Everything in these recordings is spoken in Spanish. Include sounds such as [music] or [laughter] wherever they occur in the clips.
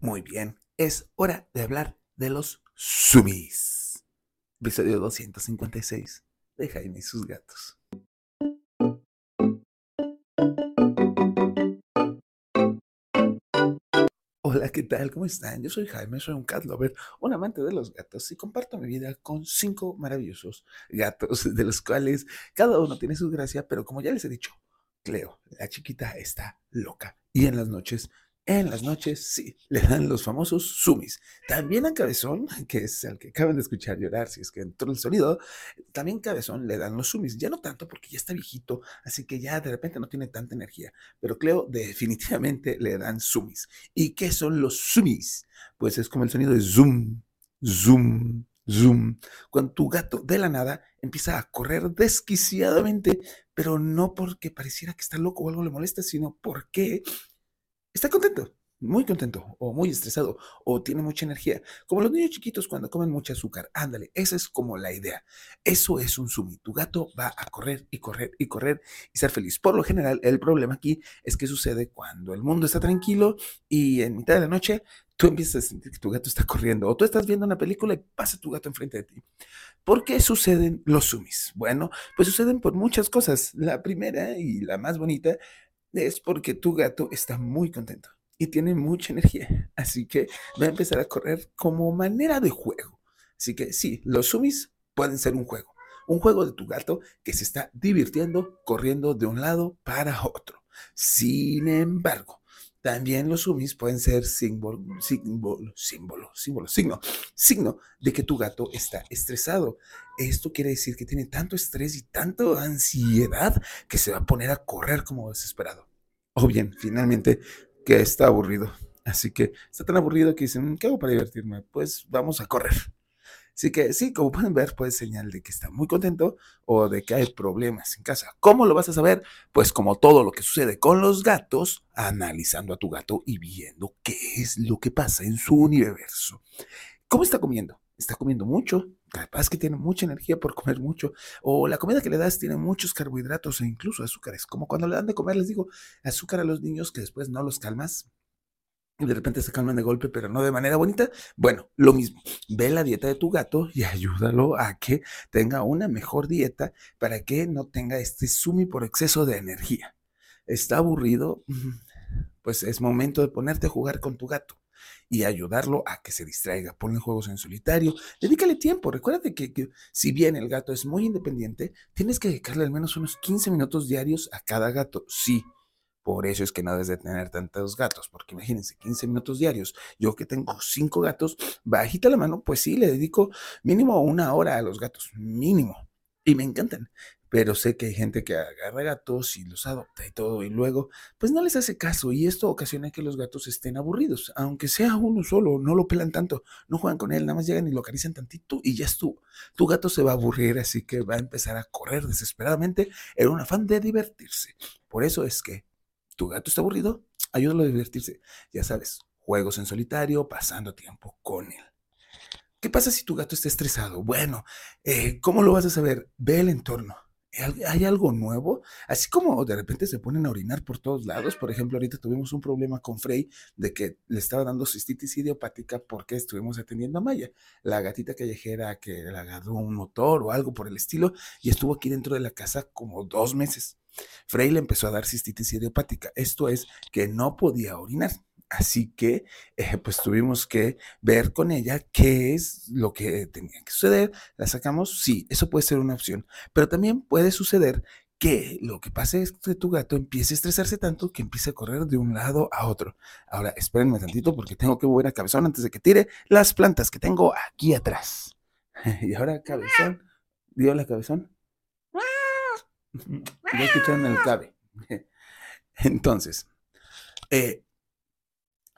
Muy bien, es hora de hablar de los sumis. Episodio 256 de Jaime y sus gatos. Hola, ¿qué tal? ¿Cómo están? Yo soy Jaime, soy un cat lover, un amante de los gatos y comparto mi vida con cinco maravillosos gatos, de los cuales cada uno tiene su gracia, pero como ya les he dicho, Cleo, la chiquita, está loca y en las noches en las noches, sí, le dan los famosos sumis. También a Cabezón, que es el que acaban de escuchar llorar, si es que entró el sonido, también Cabezón le dan los sumis. Ya no tanto porque ya está viejito, así que ya de repente no tiene tanta energía. Pero Cleo definitivamente le dan sumis. ¿Y qué son los sumis? Pues es como el sonido de zoom, zoom, zoom. Cuando tu gato de la nada empieza a correr desquiciadamente, pero no porque pareciera que está loco o algo le molesta, sino porque está contento, muy contento, o muy estresado, o tiene mucha energía. Como los niños chiquitos cuando comen mucho azúcar. Ándale, esa es como la idea. Eso es un sumi. Tu gato va a correr y correr y correr y ser feliz. Por lo general, el problema aquí es que sucede cuando el mundo está tranquilo y en mitad de la noche tú empiezas a sentir que tu gato está corriendo o tú estás viendo una película y pasa tu gato enfrente de ti. ¿Por qué suceden los sumis? Bueno, pues suceden por muchas cosas. La primera y la más bonita es porque tu gato está muy contento y tiene mucha energía. Así que va a empezar a correr como manera de juego. Así que sí, los sumis pueden ser un juego. Un juego de tu gato que se está divirtiendo corriendo de un lado para otro. Sin embargo, también los sumis pueden ser símbolo, símbolo, símbolo, símbolo, signo, signo de que tu gato está estresado. Esto quiere decir que tiene tanto estrés y tanta ansiedad que se va a poner a correr como desesperado. O bien, finalmente, que está aburrido. Así que está tan aburrido que dicen, ¿qué hago para divertirme? Pues vamos a correr. Así que sí, como pueden ver, puede señal de que está muy contento o de que hay problemas en casa. ¿Cómo lo vas a saber? Pues como todo lo que sucede con los gatos, analizando a tu gato y viendo qué es lo que pasa en su universo. ¿Cómo está comiendo? Está comiendo mucho, capaz que tiene mucha energía por comer mucho, o la comida que le das tiene muchos carbohidratos e incluso azúcares, como cuando le dan de comer, les digo, azúcar a los niños que después no los calmas, y de repente se calman de golpe, pero no de manera bonita. Bueno, lo mismo. Ve la dieta de tu gato y [laughs] ayúdalo a que tenga una mejor dieta para que no tenga este sumi por exceso de energía. ¿Está aburrido? Pues es momento de ponerte a jugar con tu gato y ayudarlo a que se distraiga. Ponle juegos en solitario, dedícale tiempo. Recuérdate que, si bien el gato es muy independiente, tienes que dedicarle al menos unos 15 minutos diarios a cada gato. Sí, por eso es que no debes de tener tantos gatos, porque imagínense, 15 minutos diarios. Yo que tengo 5 gatos, bajita la mano, pues sí, le dedico mínimo una hora a los gatos, mínimo. Y me encantan. Pero sé que hay gente que agarra gatos y los adopta y todo, y luego, pues no les hace caso, y esto ocasiona que los gatos estén aburridos, aunque sea uno solo, no lo pelan tanto, no juegan con él, nada más llegan y lo acarician tantito y ya estuvo. Tu gato se va a aburrir, así que va a empezar a correr desesperadamente en un afán de divertirse. Por eso es que tu gato está aburrido, ayúdalo a divertirse. Ya sabes, juegos en solitario, pasando tiempo con él. ¿Qué pasa si tu gato está estresado? Bueno, eh, ¿cómo lo vas a saber? Ve el entorno. ¿Hay algo nuevo? Así como de repente se ponen a orinar por todos lados. Por ejemplo, ahorita tuvimos un problema con Frey de que le estaba dando cistitis idiopática porque estuvimos atendiendo a Maya, la gatita callejera que le agarró un motor o algo por el estilo y estuvo aquí dentro de la casa como dos meses. Frey le empezó a dar cistitis idiopática. Esto es que no podía orinar. Así que, eh, pues tuvimos que ver con ella qué es lo que tenía que suceder. La sacamos, sí, eso puede ser una opción. Pero también puede suceder que lo que pase es que tu gato empiece a estresarse tanto que empiece a correr de un lado a otro. Ahora, espérenme tantito porque tengo que mover a Cabezón antes de que tire las plantas que tengo aquí atrás. [laughs] y ahora, Cabezón, dio la Cabezón. [laughs] Ya escucharon el cabe. [laughs] Entonces, eh,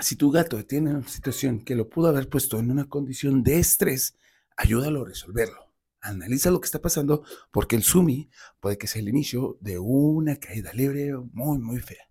si tu gato tiene una situación que lo pudo haber puesto en una condición de estrés, ayúdalo a resolverlo. Analiza lo que está pasando porque el sumi puede que sea el inicio de una caída libre muy, muy fea.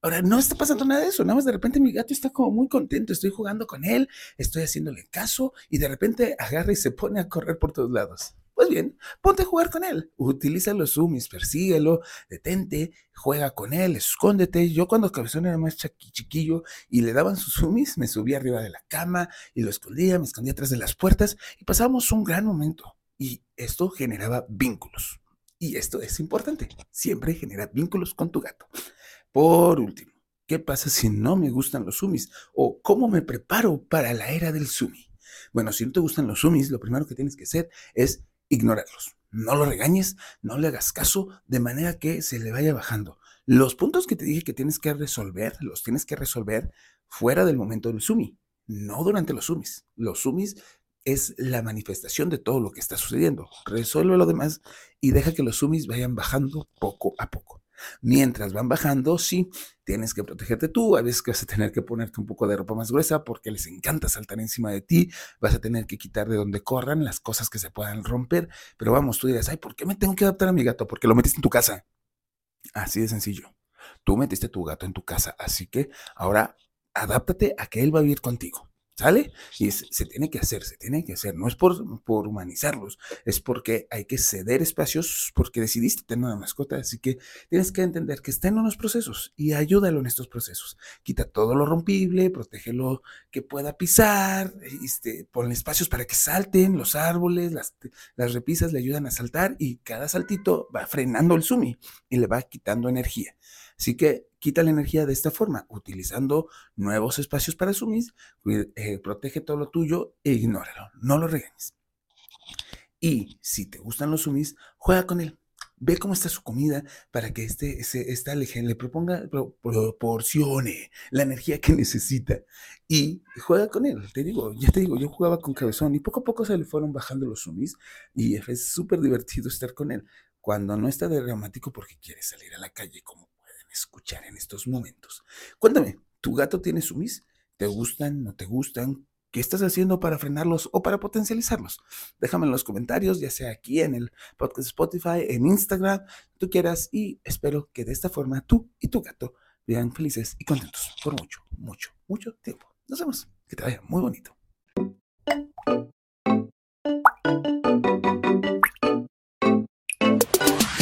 Ahora, no está pasando nada de eso, nada más de repente mi gato está como muy contento, estoy jugando con él, estoy haciéndole caso y de repente agarra y se pone a correr por todos lados. Pues bien, ponte a jugar con él. Utiliza los sumis, persíguelo, detente, juega con él, escóndete. Yo cuando Cabezón era más chiquillo y le daban sus sumis, me subía arriba de la cama y lo escondía, me escondía atrás de las puertas y pasábamos un gran momento. Y esto generaba vínculos. Y esto es importante. Siempre genera vínculos con tu gato. Por último, ¿qué pasa si no me gustan los sumis? ¿O cómo me preparo para la era del sumi? Bueno, si no te gustan los sumis, lo primero que tienes que hacer es ignorarlos. No lo regañes, no le hagas caso de manera que se le vaya bajando. Los puntos que te dije que tienes que resolver, los tienes que resolver fuera del momento del sumi, no durante los sumis. Los sumis es la manifestación de todo lo que está sucediendo. Resuelve lo demás y deja que los sumis vayan bajando poco a poco. Mientras van bajando, sí, tienes que protegerte tú, a veces vas a tener que ponerte un poco de ropa más gruesa porque les encanta saltar encima de ti, vas a tener que quitar de donde corran las cosas que se puedan romper, pero vamos, tú dirás, ay, ¿por qué me tengo que adaptar a mi gato? Porque lo metiste en tu casa. Así de sencillo. Tú metiste tu gato en tu casa, así que ahora adáptate a que él va a vivir contigo. ¿Sale? Y se tiene que hacer, se tiene que hacer. No es por, por humanizarlos, es porque hay que ceder espacios porque decidiste tener una mascota. Así que tienes que entender que está en unos procesos y ayúdalo en estos procesos. Quita todo lo rompible, protégelo que pueda pisar, este, ponle espacios para que salten los árboles, las, las repisas le ayudan a saltar y cada saltito va frenando el sumi y le va quitando energía. Así que quita la energía de esta forma, utilizando nuevos espacios para sumis, eh, protege todo lo tuyo e ignóralo, no lo regañes. Y si te gustan los sumis, juega con él. Ve cómo está su comida para que este, esta legión le proponga, proporcione la energía que necesita. Y juega con él. Te digo, ya te digo, yo jugaba con Cabezón y poco a poco se le fueron bajando los sumis y es súper divertido estar con él. Cuando no está de reumático porque quiere salir a la calle como escuchar en estos momentos. Cuéntame, ¿tu gato tiene sumis? ¿Te gustan? ¿No te gustan? ¿Qué estás haciendo para frenarlos o para potencializarlos? Déjame en los comentarios, ya sea aquí en el podcast Spotify, en Instagram, tú quieras, y espero que de esta forma tú y tu gato vivan felices y contentos por mucho, mucho, mucho tiempo. Nos vemos. Que te vaya muy bonito.